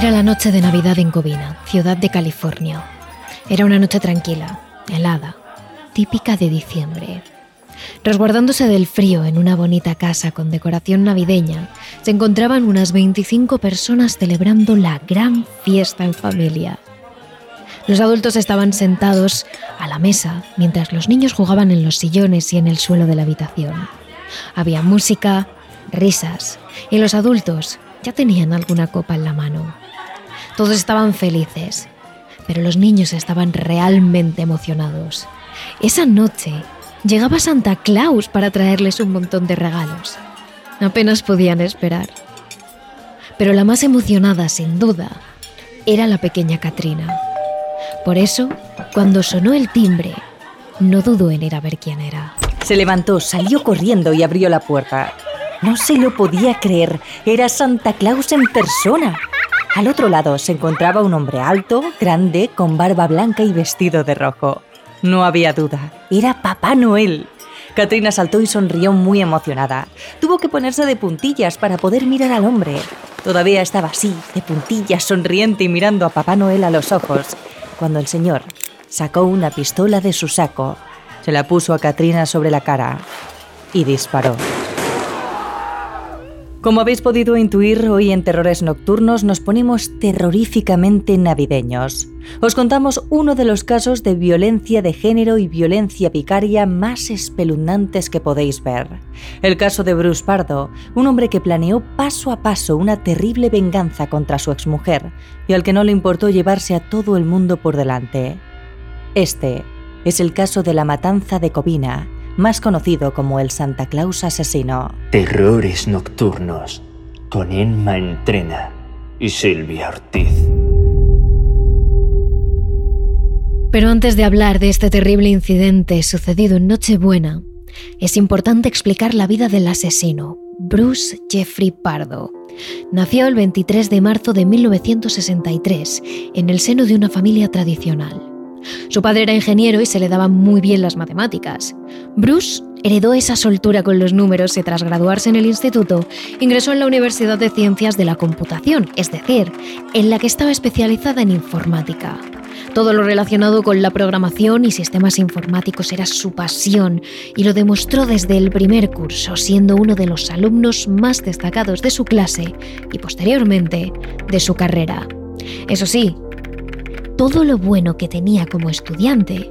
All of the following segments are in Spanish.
Era la noche de Navidad en Covina, ciudad de California. Era una noche tranquila, helada, típica de diciembre. Resguardándose del frío en una bonita casa con decoración navideña, se encontraban unas 25 personas celebrando la gran fiesta en familia. Los adultos estaban sentados a la mesa mientras los niños jugaban en los sillones y en el suelo de la habitación. Había música, risas y los adultos ya tenían alguna copa en la mano. Todos estaban felices, pero los niños estaban realmente emocionados. Esa noche llegaba Santa Claus para traerles un montón de regalos. Apenas podían esperar. Pero la más emocionada, sin duda, era la pequeña Katrina. Por eso, cuando sonó el timbre, no dudó en ir a ver quién era. Se levantó, salió corriendo y abrió la puerta. No se lo podía creer, era Santa Claus en persona. Al otro lado se encontraba un hombre alto, grande, con barba blanca y vestido de rojo. No había duda, era Papá Noel. Katrina saltó y sonrió muy emocionada. Tuvo que ponerse de puntillas para poder mirar al hombre. Todavía estaba así, de puntillas, sonriente y mirando a Papá Noel a los ojos, cuando el señor sacó una pistola de su saco, se la puso a Katrina sobre la cara y disparó. Como habéis podido intuir, hoy en Terrores Nocturnos nos ponemos terroríficamente navideños. Os contamos uno de los casos de violencia de género y violencia vicaria más espeluznantes que podéis ver. El caso de Bruce Pardo, un hombre que planeó paso a paso una terrible venganza contra su exmujer y al que no le importó llevarse a todo el mundo por delante. Este es el caso de la matanza de Covina, más conocido como el Santa Claus asesino. Terrores nocturnos con Emma Entrena y Silvia Ortiz. Pero antes de hablar de este terrible incidente sucedido en Nochebuena, es importante explicar la vida del asesino, Bruce Jeffrey Pardo. Nació el 23 de marzo de 1963 en el seno de una familia tradicional. Su padre era ingeniero y se le daban muy bien las matemáticas. Bruce heredó esa soltura con los números y tras graduarse en el instituto, ingresó en la Universidad de Ciencias de la Computación, es decir, en la que estaba especializada en informática. Todo lo relacionado con la programación y sistemas informáticos era su pasión y lo demostró desde el primer curso, siendo uno de los alumnos más destacados de su clase y posteriormente de su carrera. Eso sí, todo lo bueno que tenía como estudiante,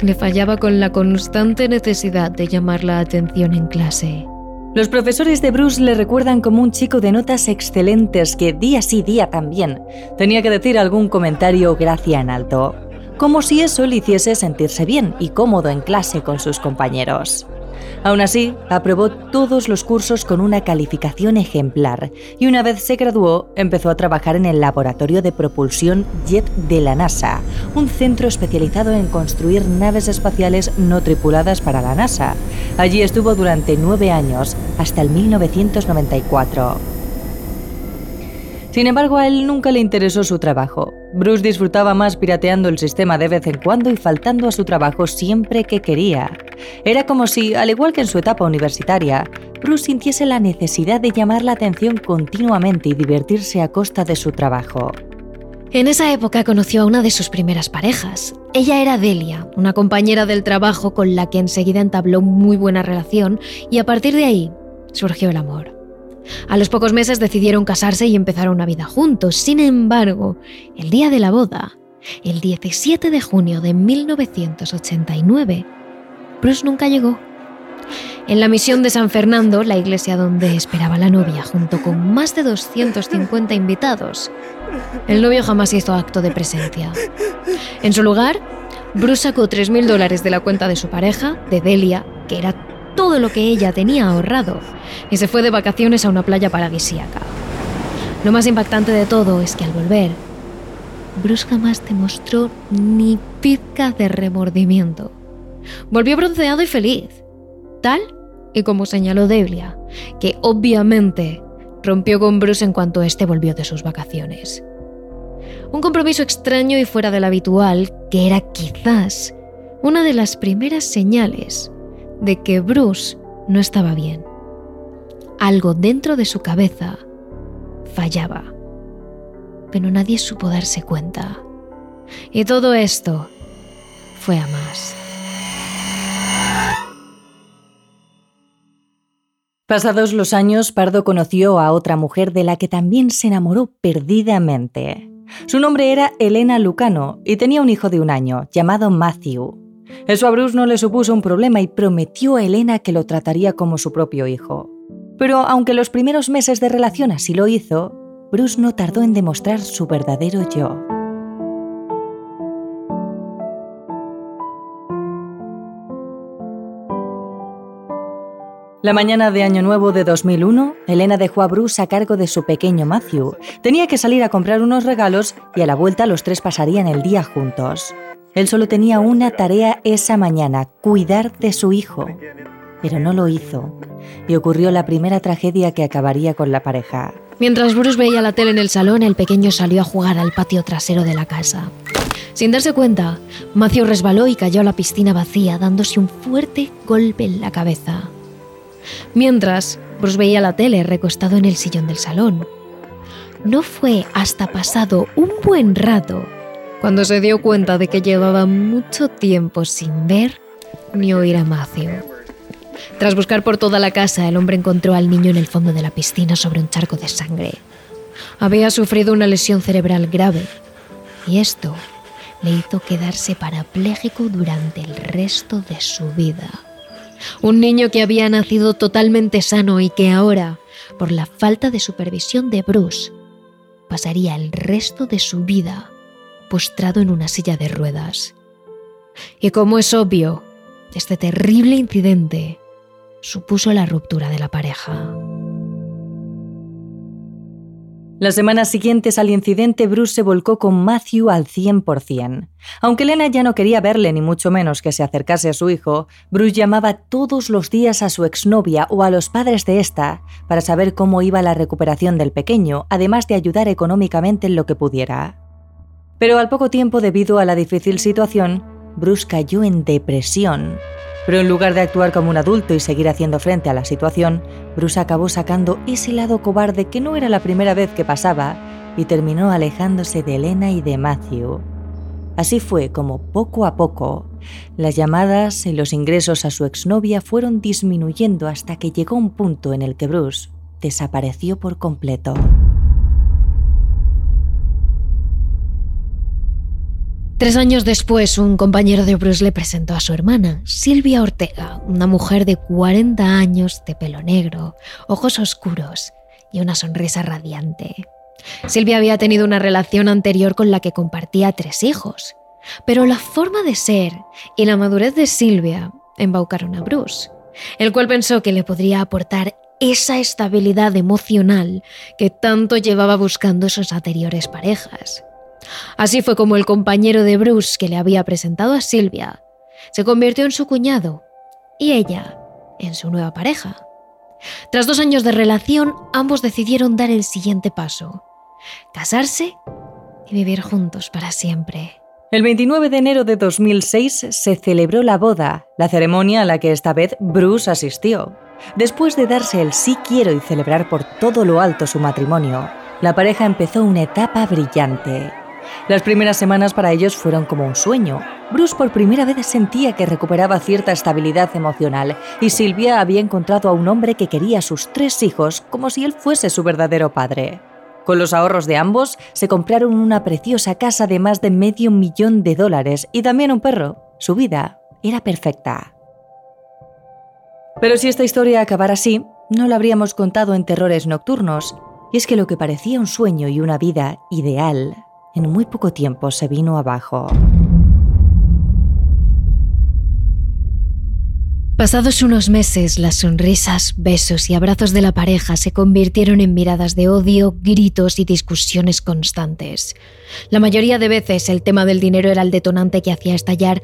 le fallaba con la constante necesidad de llamar la atención en clase. Los profesores de Bruce le recuerdan como un chico de notas excelentes que día sí día también tenía que decir algún comentario gracia en alto, como si eso le hiciese sentirse bien y cómodo en clase con sus compañeros. Aún así, aprobó todos los cursos con una calificación ejemplar y una vez se graduó empezó a trabajar en el Laboratorio de Propulsión Jet de la NASA, un centro especializado en construir naves espaciales no tripuladas para la NASA. Allí estuvo durante nueve años, hasta el 1994. Sin embargo, a él nunca le interesó su trabajo. Bruce disfrutaba más pirateando el sistema de vez en cuando y faltando a su trabajo siempre que quería. Era como si, al igual que en su etapa universitaria, Bruce sintiese la necesidad de llamar la atención continuamente y divertirse a costa de su trabajo. En esa época conoció a una de sus primeras parejas. Ella era Delia, una compañera del trabajo con la que enseguida entabló muy buena relación y a partir de ahí surgió el amor. A los pocos meses decidieron casarse y empezar una vida juntos. Sin embargo, el día de la boda, el 17 de junio de 1989, Bruce nunca llegó. En la misión de San Fernando, la iglesia donde esperaba la novia, junto con más de 250 invitados, el novio jamás hizo acto de presencia. En su lugar, Bruce sacó 3.000 dólares de la cuenta de su pareja, de Delia, que era todo lo que ella tenía ahorrado y se fue de vacaciones a una playa paradisíaca. Lo más impactante de todo es que al volver, Bruce jamás demostró ni pizca de remordimiento. Volvió bronceado y feliz, tal y como señaló Delia, que obviamente rompió con Bruce en cuanto éste volvió de sus vacaciones. Un compromiso extraño y fuera del habitual, que era quizás una de las primeras señales de que Bruce no estaba bien. Algo dentro de su cabeza fallaba. pero nadie supo darse cuenta. Y todo esto fue a más. Pasados los años, Pardo conoció a otra mujer de la que también se enamoró perdidamente. Su nombre era Elena Lucano y tenía un hijo de un año, llamado Matthew. Eso a Bruce no le supuso un problema y prometió a Elena que lo trataría como su propio hijo. Pero aunque los primeros meses de relación así lo hizo, Bruce no tardó en demostrar su verdadero yo. La mañana de Año Nuevo de 2001, Elena dejó a Bruce a cargo de su pequeño Matthew. Tenía que salir a comprar unos regalos y a la vuelta los tres pasarían el día juntos. Él solo tenía una tarea esa mañana, cuidar de su hijo. Pero no lo hizo. Y ocurrió la primera tragedia que acabaría con la pareja. Mientras Bruce veía la tele en el salón, el pequeño salió a jugar al patio trasero de la casa. Sin darse cuenta, Matthew resbaló y cayó a la piscina vacía, dándose un fuerte golpe en la cabeza. Mientras, Bruce veía la tele recostado en el sillón del salón. No fue hasta pasado un buen rato cuando se dio cuenta de que llevaba mucho tiempo sin ver ni oír a Matthew. Tras buscar por toda la casa, el hombre encontró al niño en el fondo de la piscina sobre un charco de sangre. Había sufrido una lesión cerebral grave y esto le hizo quedarse parapléjico durante el resto de su vida. Un niño que había nacido totalmente sano y que ahora, por la falta de supervisión de Bruce, pasaría el resto de su vida postrado en una silla de ruedas. Y como es obvio, este terrible incidente supuso la ruptura de la pareja. Las semanas siguientes al incidente, Bruce se volcó con Matthew al 100%. Aunque Elena ya no quería verle ni mucho menos que se acercase a su hijo, Bruce llamaba todos los días a su exnovia o a los padres de esta para saber cómo iba la recuperación del pequeño, además de ayudar económicamente en lo que pudiera. Pero al poco tiempo, debido a la difícil situación, Bruce cayó en depresión pero en lugar de actuar como un adulto y seguir haciendo frente a la situación, Bruce acabó sacando ese lado cobarde que no era la primera vez que pasaba y terminó alejándose de Elena y de Matthew. Así fue como poco a poco las llamadas y los ingresos a su exnovia fueron disminuyendo hasta que llegó un punto en el que Bruce desapareció por completo. Tres años después, un compañero de Bruce le presentó a su hermana, Silvia Ortega, una mujer de 40 años, de pelo negro, ojos oscuros y una sonrisa radiante. Silvia había tenido una relación anterior con la que compartía tres hijos, pero la forma de ser y la madurez de Silvia embaucaron a Bruce, el cual pensó que le podría aportar esa estabilidad emocional que tanto llevaba buscando sus anteriores parejas. Así fue como el compañero de Bruce que le había presentado a Silvia se convirtió en su cuñado y ella en su nueva pareja. Tras dos años de relación, ambos decidieron dar el siguiente paso, casarse y vivir juntos para siempre. El 29 de enero de 2006 se celebró la boda, la ceremonia a la que esta vez Bruce asistió. Después de darse el sí quiero y celebrar por todo lo alto su matrimonio, la pareja empezó una etapa brillante. Las primeras semanas para ellos fueron como un sueño. Bruce por primera vez sentía que recuperaba cierta estabilidad emocional y Silvia había encontrado a un hombre que quería a sus tres hijos como si él fuese su verdadero padre. Con los ahorros de ambos, se compraron una preciosa casa de más de medio millón de dólares y también un perro. Su vida era perfecta. Pero si esta historia acabara así, no la habríamos contado en terrores nocturnos, y es que lo que parecía un sueño y una vida ideal en muy poco tiempo se vino abajo. Pasados unos meses, las sonrisas, besos y abrazos de la pareja se convirtieron en miradas de odio, gritos y discusiones constantes. La mayoría de veces el tema del dinero era el detonante que hacía estallar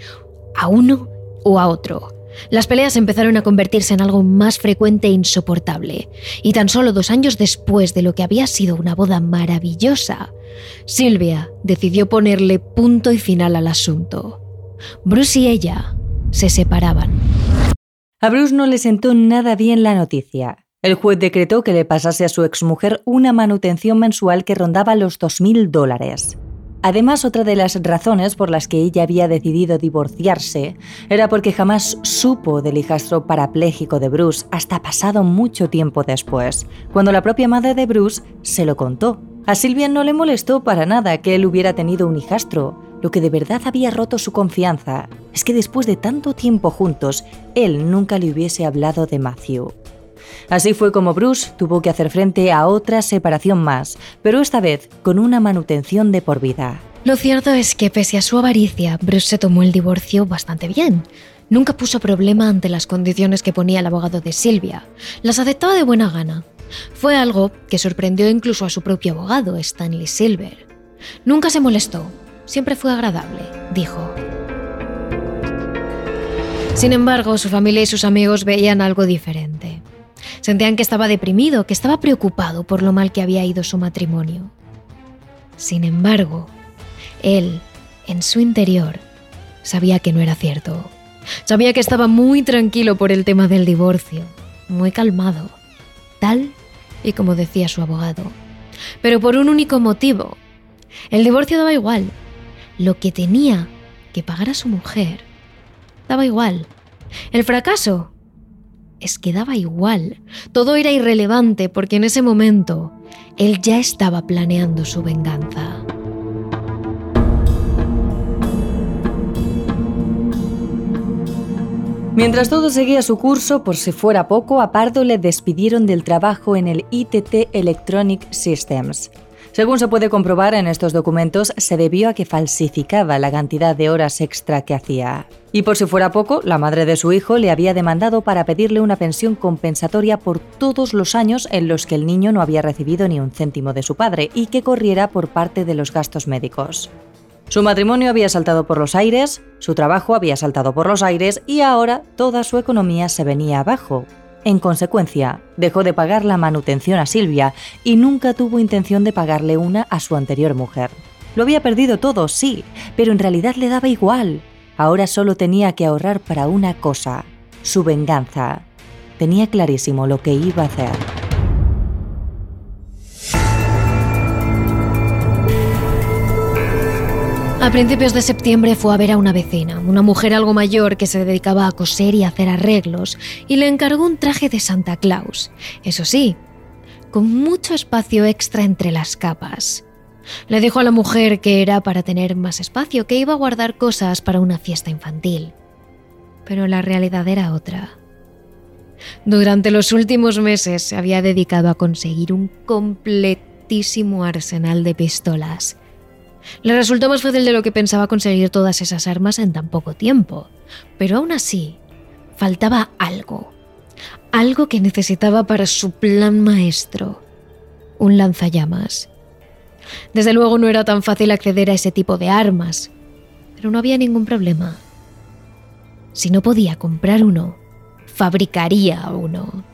a uno o a otro. Las peleas empezaron a convertirse en algo más frecuente e insoportable, y tan solo dos años después de lo que había sido una boda maravillosa, Silvia decidió ponerle punto y final al asunto. Bruce y ella se separaban. A Bruce no le sentó nada bien la noticia. El juez decretó que le pasase a su exmujer una manutención mensual que rondaba los 2.000 dólares. Además, otra de las razones por las que ella había decidido divorciarse era porque jamás supo del hijastro parapléjico de Bruce hasta pasado mucho tiempo después, cuando la propia madre de Bruce se lo contó. A Silvia no le molestó para nada que él hubiera tenido un hijastro. Lo que de verdad había roto su confianza es que después de tanto tiempo juntos, él nunca le hubiese hablado de Matthew. Así fue como Bruce tuvo que hacer frente a otra separación más, pero esta vez con una manutención de por vida. Lo cierto es que pese a su avaricia, Bruce se tomó el divorcio bastante bien. Nunca puso problema ante las condiciones que ponía el abogado de Silvia. Las aceptaba de buena gana. Fue algo que sorprendió incluso a su propio abogado, Stanley Silver. Nunca se molestó, siempre fue agradable, dijo. Sin embargo, su familia y sus amigos veían algo diferente. Sentían que estaba deprimido, que estaba preocupado por lo mal que había ido su matrimonio. Sin embargo, él, en su interior, sabía que no era cierto. Sabía que estaba muy tranquilo por el tema del divorcio, muy calmado, tal y como decía su abogado. Pero por un único motivo. El divorcio daba igual. Lo que tenía que pagar a su mujer daba igual. El fracaso es que daba igual. Todo era irrelevante porque en ese momento él ya estaba planeando su venganza. Mientras todo seguía su curso, por si fuera poco, a Pardo le despidieron del trabajo en el ITT Electronic Systems. Según se puede comprobar en estos documentos, se debió a que falsificaba la cantidad de horas extra que hacía. Y por si fuera poco, la madre de su hijo le había demandado para pedirle una pensión compensatoria por todos los años en los que el niño no había recibido ni un céntimo de su padre y que corriera por parte de los gastos médicos. Su matrimonio había saltado por los aires, su trabajo había saltado por los aires y ahora toda su economía se venía abajo, en consecuencia, dejó de pagar la manutención a Silvia y nunca tuvo intención de pagarle una a su anterior mujer. Lo había perdido todo, sí, pero en realidad le daba igual. Ahora solo tenía que ahorrar para una cosa, su venganza. Tenía clarísimo lo que iba a hacer. A principios de septiembre fue a ver a una vecina, una mujer algo mayor que se dedicaba a coser y hacer arreglos, y le encargó un traje de Santa Claus. Eso sí, con mucho espacio extra entre las capas. Le dijo a la mujer que era para tener más espacio, que iba a guardar cosas para una fiesta infantil. Pero la realidad era otra. Durante los últimos meses se había dedicado a conseguir un completísimo arsenal de pistolas le resultó más fácil de lo que pensaba conseguir todas esas armas en tan poco tiempo, pero aún así, faltaba algo. Algo que necesitaba para su plan maestro. Un lanzallamas. Desde luego no era tan fácil acceder a ese tipo de armas, pero no había ningún problema. Si no podía comprar uno, fabricaría uno.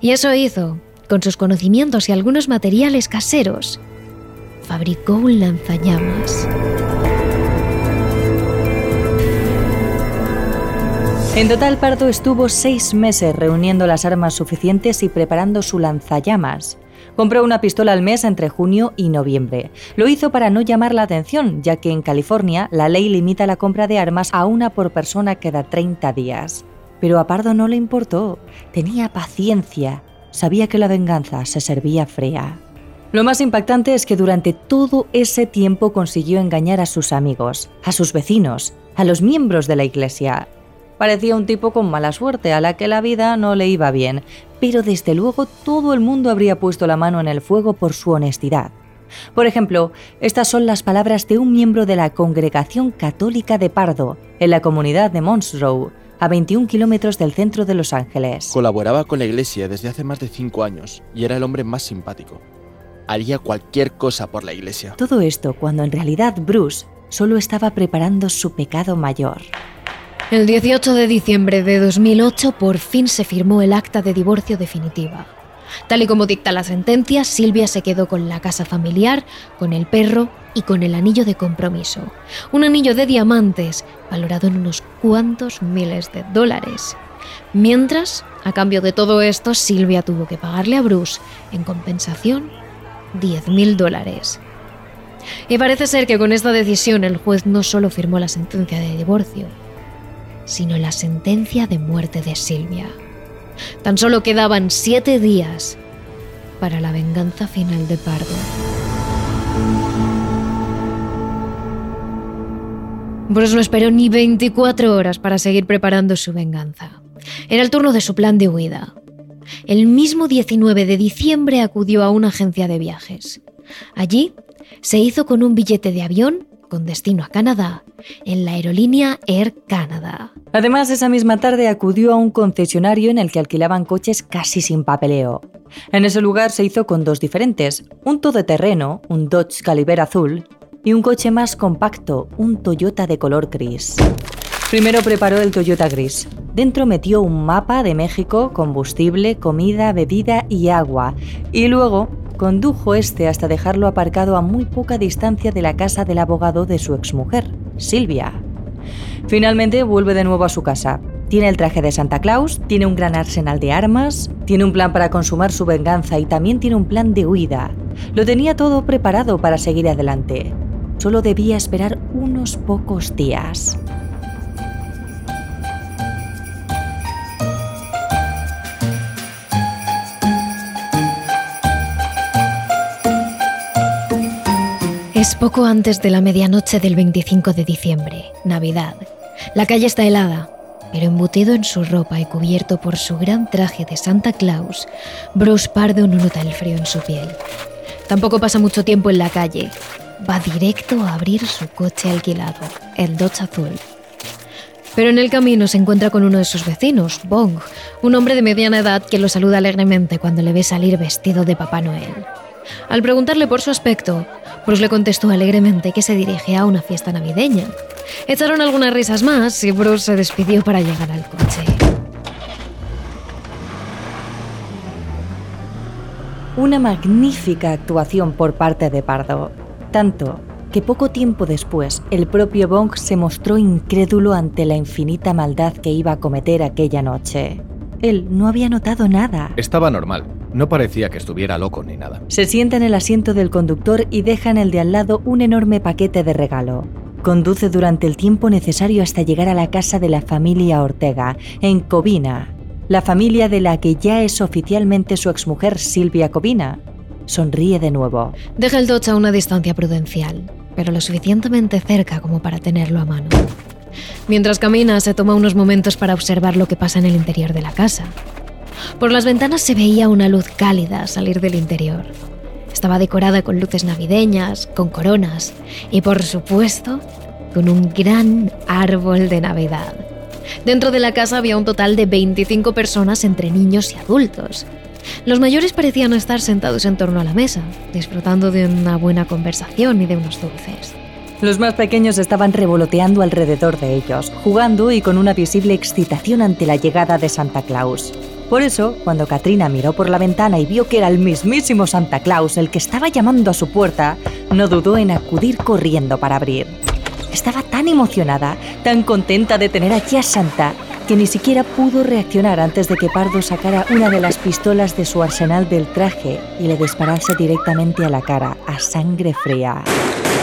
Y eso hizo, con sus conocimientos y algunos materiales caseros, fabricó un lanzallamas. En total, Pardo estuvo seis meses reuniendo las armas suficientes y preparando su lanzallamas. Compró una pistola al mes entre junio y noviembre. Lo hizo para no llamar la atención, ya que en California la ley limita la compra de armas a una por persona cada 30 días. Pero a Pardo no le importó. Tenía paciencia. Sabía que la venganza se servía fría. Lo más impactante es que durante todo ese tiempo consiguió engañar a sus amigos, a sus vecinos, a los miembros de la iglesia. Parecía un tipo con mala suerte, a la que la vida no le iba bien, pero desde luego todo el mundo habría puesto la mano en el fuego por su honestidad. Por ejemplo, estas son las palabras de un miembro de la Congregación Católica de Pardo, en la comunidad de Monroe, a 21 kilómetros del centro de Los Ángeles. Colaboraba con la iglesia desde hace más de cinco años y era el hombre más simpático haría cualquier cosa por la iglesia. Todo esto cuando en realidad Bruce solo estaba preparando su pecado mayor. El 18 de diciembre de 2008 por fin se firmó el acta de divorcio definitiva. Tal y como dicta la sentencia, Silvia se quedó con la casa familiar, con el perro y con el anillo de compromiso. Un anillo de diamantes valorado en unos cuantos miles de dólares. Mientras, a cambio de todo esto, Silvia tuvo que pagarle a Bruce, en compensación, 10.000 dólares. Y parece ser que con esta decisión el juez no solo firmó la sentencia de divorcio, sino la sentencia de muerte de Silvia. Tan solo quedaban siete días para la venganza final de Pardo. Bruce no esperó ni 24 horas para seguir preparando su venganza. Era el turno de su plan de huida. El mismo 19 de diciembre acudió a una agencia de viajes. Allí se hizo con un billete de avión con destino a Canadá en la aerolínea Air Canada. Además, esa misma tarde acudió a un concesionario en el que alquilaban coches casi sin papeleo. En ese lugar se hizo con dos diferentes, un todoterreno, un Dodge Caliber azul, y un coche más compacto, un Toyota de color gris. Primero preparó el Toyota gris. Dentro metió un mapa de México, combustible, comida, bebida y agua. Y luego condujo este hasta dejarlo aparcado a muy poca distancia de la casa del abogado de su exmujer, Silvia. Finalmente vuelve de nuevo a su casa. Tiene el traje de Santa Claus, tiene un gran arsenal de armas, tiene un plan para consumar su venganza y también tiene un plan de huida. Lo tenía todo preparado para seguir adelante. Solo debía esperar unos pocos días. Poco antes de la medianoche del 25 de diciembre, Navidad. La calle está helada, pero embutido en su ropa y cubierto por su gran traje de Santa Claus, Bruce Pardo no nota el frío en su piel. Tampoco pasa mucho tiempo en la calle. Va directo a abrir su coche alquilado, el Dodge Azul. Pero en el camino se encuentra con uno de sus vecinos, Bong, un hombre de mediana edad que lo saluda alegremente cuando le ve salir vestido de Papá Noel. Al preguntarle por su aspecto, Bruce le contestó alegremente que se dirigía a una fiesta navideña. Echaron algunas risas más y Bruce se despidió para llegar al coche. Una magnífica actuación por parte de Pardo. Tanto que poco tiempo después el propio Bong se mostró incrédulo ante la infinita maldad que iba a cometer aquella noche. Él no había notado nada. Estaba normal. No parecía que estuviera loco ni nada. Se sienta en el asiento del conductor y deja en el de al lado un enorme paquete de regalo. Conduce durante el tiempo necesario hasta llegar a la casa de la familia Ortega, en Covina, la familia de la que ya es oficialmente su exmujer Silvia Covina. Sonríe de nuevo. Deja el Dodge a una distancia prudencial, pero lo suficientemente cerca como para tenerlo a mano. Mientras camina, se toma unos momentos para observar lo que pasa en el interior de la casa. Por las ventanas se veía una luz cálida salir del interior. Estaba decorada con luces navideñas, con coronas y, por supuesto, con un gran árbol de Navidad. Dentro de la casa había un total de 25 personas entre niños y adultos. Los mayores parecían estar sentados en torno a la mesa, disfrutando de una buena conversación y de unos dulces. Los más pequeños estaban revoloteando alrededor de ellos, jugando y con una visible excitación ante la llegada de Santa Claus. Por eso, cuando Katrina miró por la ventana y vio que era el mismísimo Santa Claus el que estaba llamando a su puerta, no dudó en acudir corriendo para abrir. Estaba tan emocionada, tan contenta de tener aquí a Santa, que ni siquiera pudo reaccionar antes de que Pardo sacara una de las pistolas de su arsenal del traje y le disparase directamente a la cara, a sangre fría.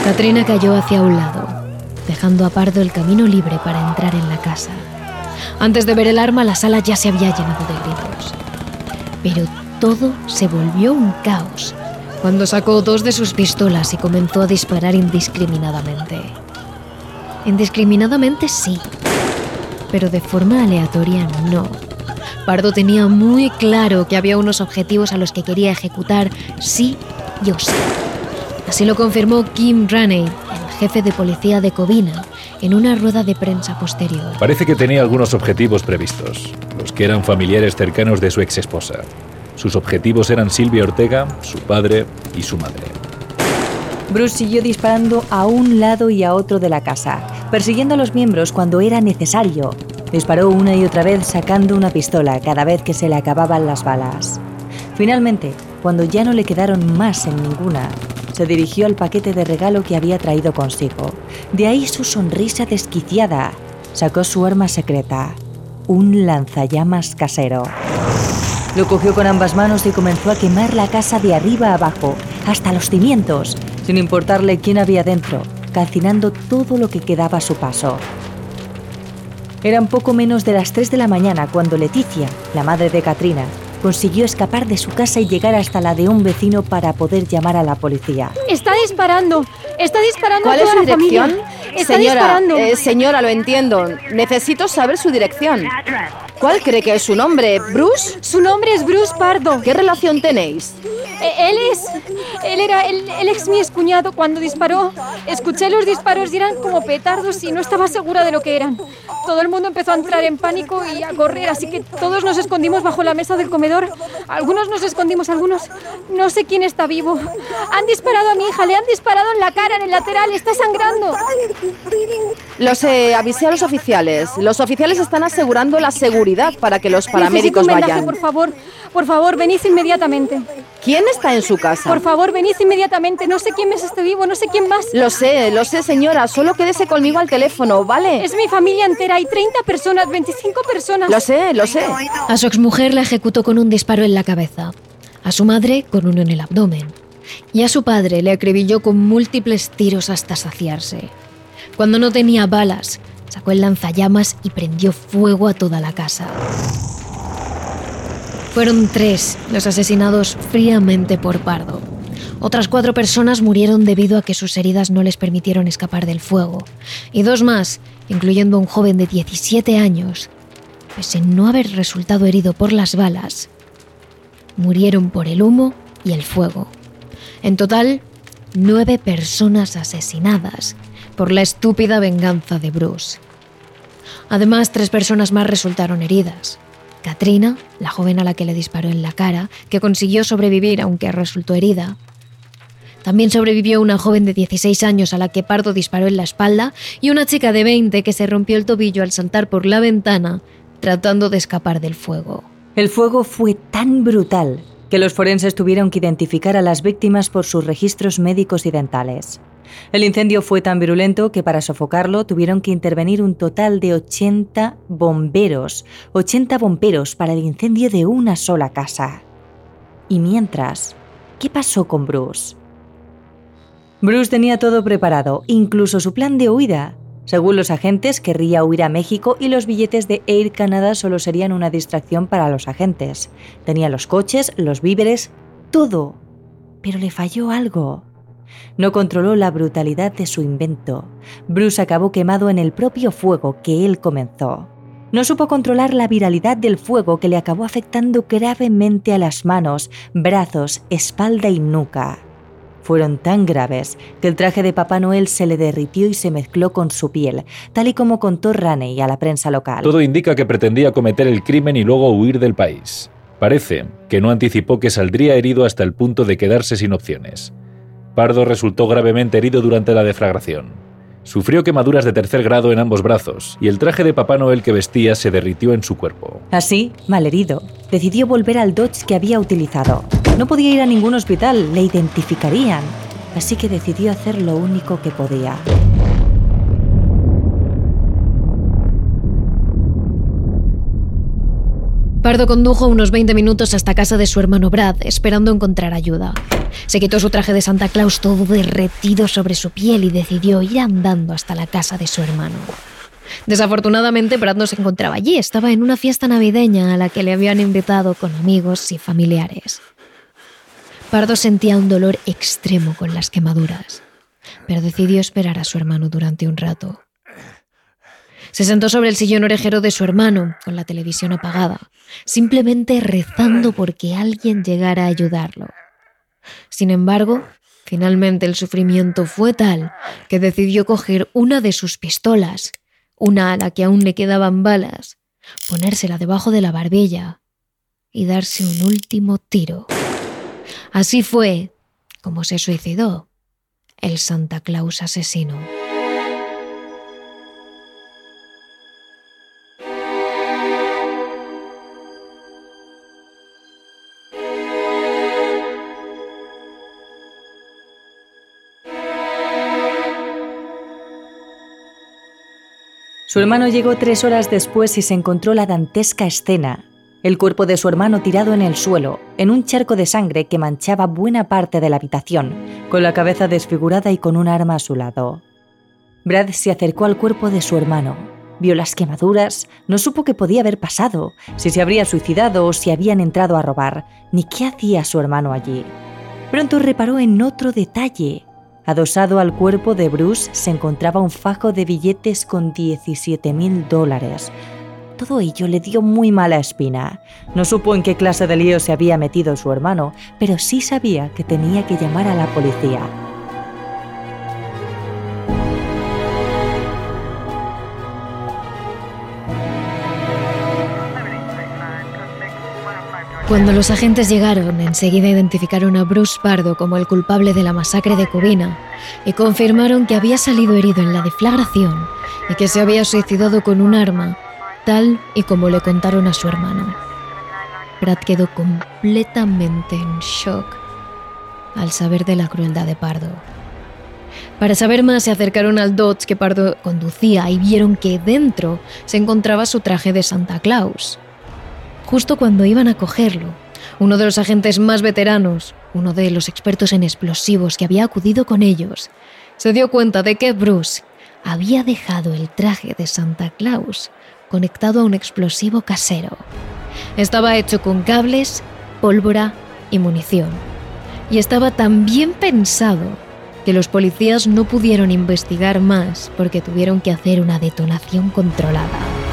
Katrina cayó hacia un lado, dejando a Pardo el camino libre para entrar en la casa. Antes de ver el arma, la sala ya se había llenado de gritos. Pero todo se volvió un caos cuando sacó dos de sus pistolas y comenzó a disparar indiscriminadamente. Indiscriminadamente sí, pero de forma aleatoria no. Pardo tenía muy claro que había unos objetivos a los que quería ejecutar sí y o sí. Así lo confirmó Kim Raney, el jefe de policía de Covina, en una rueda de prensa posterior. Parece que tenía algunos objetivos previstos, los que eran familiares cercanos de su ex esposa. Sus objetivos eran Silvia Ortega, su padre y su madre. Bruce siguió disparando a un lado y a otro de la casa, persiguiendo a los miembros cuando era necesario. Disparó una y otra vez sacando una pistola cada vez que se le acababan las balas. Finalmente, cuando ya no le quedaron más en ninguna, se dirigió al paquete de regalo que había traído consigo. De ahí su sonrisa desquiciada. Sacó su arma secreta. un lanzallamas casero. Lo cogió con ambas manos y comenzó a quemar la casa de arriba a abajo, hasta los cimientos, sin importarle quién había dentro, calcinando todo lo que quedaba a su paso. Eran poco menos de las 3 de la mañana cuando Leticia, la madre de Katrina, consiguió escapar de su casa y llegar hasta la de un vecino para poder llamar a la policía. Está disparando, está disparando ¿Cuál a es toda su la familia. dirección? Está señora, disparando. eh, señora, lo entiendo. Necesito saber su dirección. ¿Cuál cree que es su nombre? ¿Bruce? Su nombre es Bruce Pardo. ¿Qué relación tenéis? Eh, Él es. Él era el, el ex mi excuñado cuando disparó. Escuché los disparos y eran como petardos y no estaba segura de lo que eran. Todo el mundo empezó a entrar en pánico y a correr, así que todos nos escondimos bajo la mesa del comedor. Algunos nos escondimos, algunos. No sé quién está vivo. Han disparado a mi hija, le han disparado en la cara, en el lateral, está sangrando. Los eh, avisé a los oficiales. Los oficiales están asegurando la seguridad para que los Necesito paramédicos un vendaje, vayan. por favor. Por favor, venid inmediatamente. ¿Quién está en su casa? Por favor, venid inmediatamente. No sé quién más esté vivo, no sé quién más. Lo sé, lo sé, señora. Solo quédese conmigo al teléfono, ¿vale? Es mi familia entera. Hay 30 personas, 25 personas. Lo sé, lo sé. A su exmujer la ejecutó con un disparo en la cabeza, a su madre con uno en el abdomen y a su padre le acribilló con múltiples tiros hasta saciarse. Cuando no tenía balas, sacó el lanzallamas y prendió fuego a toda la casa. Fueron tres los asesinados fríamente por Pardo. Otras cuatro personas murieron debido a que sus heridas no les permitieron escapar del fuego. Y dos más, incluyendo un joven de 17 años, pese a no haber resultado herido por las balas, murieron por el humo y el fuego. En total, nueve personas asesinadas por la estúpida venganza de Bruce. Además, tres personas más resultaron heridas. Katrina, la joven a la que le disparó en la cara, que consiguió sobrevivir aunque resultó herida. También sobrevivió una joven de 16 años a la que Pardo disparó en la espalda y una chica de 20 que se rompió el tobillo al saltar por la ventana tratando de escapar del fuego. El fuego fue tan brutal que los forenses tuvieron que identificar a las víctimas por sus registros médicos y dentales. El incendio fue tan virulento que para sofocarlo tuvieron que intervenir un total de 80 bomberos, 80 bomberos para el incendio de una sola casa. Y mientras, ¿qué pasó con Bruce? Bruce tenía todo preparado, incluso su plan de huida. Según los agentes, querría huir a México y los billetes de Air Canada solo serían una distracción para los agentes. Tenía los coches, los víveres, todo. Pero le falló algo. No controló la brutalidad de su invento. Bruce acabó quemado en el propio fuego que él comenzó. No supo controlar la viralidad del fuego que le acabó afectando gravemente a las manos, brazos, espalda y nuca. Fueron tan graves que el traje de Papá Noel se le derritió y se mezcló con su piel, tal y como contó Raney a la prensa local. Todo indica que pretendía cometer el crimen y luego huir del país. Parece que no anticipó que saldría herido hasta el punto de quedarse sin opciones. Pardo resultó gravemente herido durante la deflagración. Sufrió quemaduras de tercer grado en ambos brazos y el traje de Papá Noel que vestía se derritió en su cuerpo. Así, malherido, decidió volver al Dodge que había utilizado. No podía ir a ningún hospital, le identificarían. Así que decidió hacer lo único que podía. Pardo condujo unos 20 minutos hasta casa de su hermano Brad, esperando encontrar ayuda. Se quitó su traje de Santa Claus todo derretido sobre su piel y decidió ir andando hasta la casa de su hermano. Desafortunadamente, Brad no se encontraba allí, estaba en una fiesta navideña a la que le habían invitado con amigos y familiares. Pardo sentía un dolor extremo con las quemaduras, pero decidió esperar a su hermano durante un rato. Se sentó sobre el sillón orejero de su hermano, con la televisión apagada, simplemente rezando porque alguien llegara a ayudarlo. Sin embargo, finalmente el sufrimiento fue tal que decidió coger una de sus pistolas, una a la que aún le quedaban balas, ponérsela debajo de la barbilla y darse un último tiro. Así fue como se suicidó el Santa Claus asesino. Su hermano llegó tres horas después y se encontró la dantesca escena. El cuerpo de su hermano tirado en el suelo, en un charco de sangre que manchaba buena parte de la habitación, con la cabeza desfigurada y con un arma a su lado. Brad se acercó al cuerpo de su hermano, vio las quemaduras, no supo qué podía haber pasado, si se habría suicidado o si habían entrado a robar, ni qué hacía su hermano allí. Pronto reparó en otro detalle. Adosado al cuerpo de Bruce se encontraba un fajo de billetes con 17 mil dólares. Todo ello le dio muy mala espina. No supo en qué clase de lío se había metido su hermano, pero sí sabía que tenía que llamar a la policía. Cuando los agentes llegaron, enseguida identificaron a Bruce Pardo como el culpable de la masacre de Cubina y confirmaron que había salido herido en la deflagración y que se había suicidado con un arma, tal y como le contaron a su hermano. Brad quedó completamente en shock al saber de la crueldad de Pardo. Para saber más se acercaron al Dodge que Pardo conducía y vieron que dentro se encontraba su traje de Santa Claus. Justo cuando iban a cogerlo, uno de los agentes más veteranos, uno de los expertos en explosivos que había acudido con ellos, se dio cuenta de que Bruce había dejado el traje de Santa Claus conectado a un explosivo casero. Estaba hecho con cables, pólvora y munición. Y estaba tan bien pensado que los policías no pudieron investigar más porque tuvieron que hacer una detonación controlada.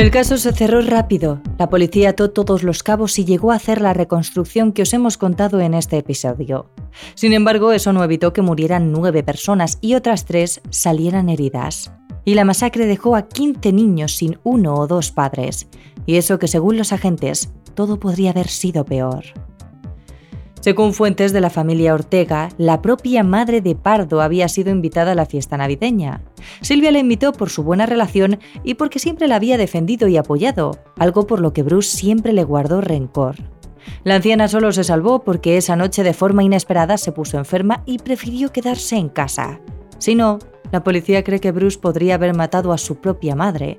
El caso se cerró rápido. La policía ató todos los cabos y llegó a hacer la reconstrucción que os hemos contado en este episodio. Sin embargo, eso no evitó que murieran nueve personas y otras tres salieran heridas. Y la masacre dejó a 15 niños sin uno o dos padres. Y eso que según los agentes, todo podría haber sido peor. Según fuentes de la familia Ortega, la propia madre de Pardo había sido invitada a la fiesta navideña. Silvia la invitó por su buena relación y porque siempre la había defendido y apoyado, algo por lo que Bruce siempre le guardó rencor. La anciana solo se salvó porque esa noche de forma inesperada se puso enferma y prefirió quedarse en casa. Si no, la policía cree que Bruce podría haber matado a su propia madre.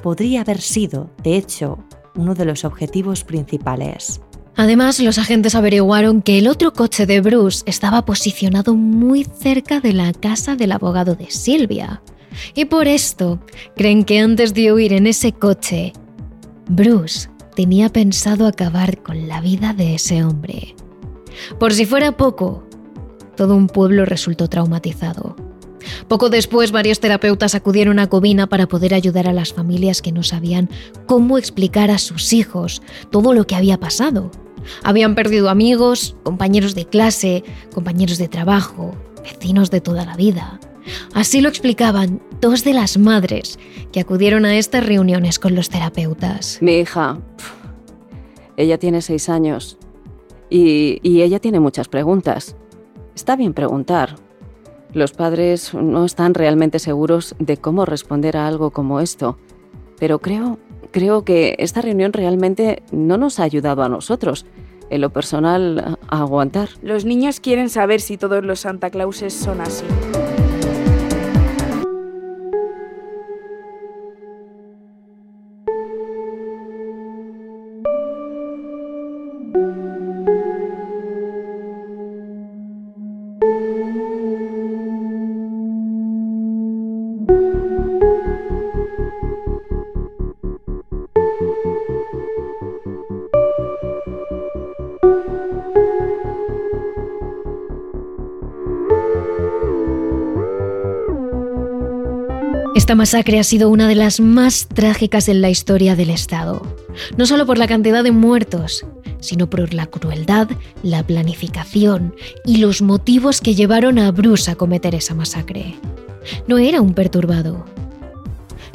Podría haber sido, de hecho, uno de los objetivos principales. Además, los agentes averiguaron que el otro coche de Bruce estaba posicionado muy cerca de la casa del abogado de Silvia. Y por esto, creen que antes de huir en ese coche, Bruce tenía pensado acabar con la vida de ese hombre. Por si fuera poco, todo un pueblo resultó traumatizado. Poco después, varios terapeutas acudieron a Covina para poder ayudar a las familias que no sabían cómo explicar a sus hijos todo lo que había pasado. Habían perdido amigos, compañeros de clase, compañeros de trabajo, vecinos de toda la vida. Así lo explicaban dos de las madres que acudieron a estas reuniones con los terapeutas. Mi hija, ella tiene seis años y, y ella tiene muchas preguntas. Está bien preguntar. Los padres no están realmente seguros de cómo responder a algo como esto, pero creo creo que esta reunión realmente no nos ha ayudado a nosotros, en lo personal, a aguantar. Los niños quieren saber si todos los Santa Clauses son así. Esta masacre ha sido una de las más trágicas en la historia del Estado, no solo por la cantidad de muertos, sino por la crueldad, la planificación y los motivos que llevaron a Bruce a cometer esa masacre. No era un perturbado,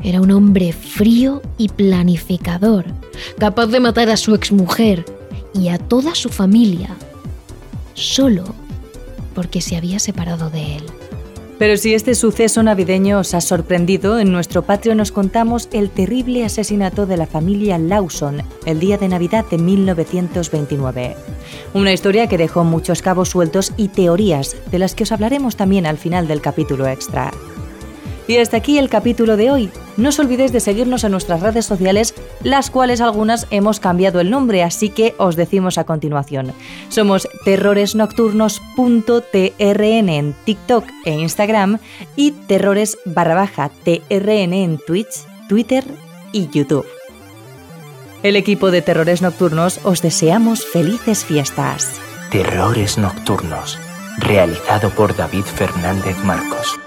era un hombre frío y planificador, capaz de matar a su exmujer y a toda su familia, solo porque se había separado de él. Pero si este suceso navideño os ha sorprendido, en nuestro Patreon nos contamos el terrible asesinato de la familia Lawson el día de Navidad de 1929. Una historia que dejó muchos cabos sueltos y teorías, de las que os hablaremos también al final del capítulo extra. Y hasta aquí el capítulo de hoy. No os olvidéis de seguirnos en nuestras redes sociales, las cuales algunas hemos cambiado el nombre, así que os decimos a continuación. Somos terroresnocturnos.trn en TikTok e Instagram y terrores barra baja trn en Twitch, Twitter y YouTube. El equipo de Terrores Nocturnos os deseamos felices fiestas. Terrores Nocturnos, realizado por David Fernández Marcos.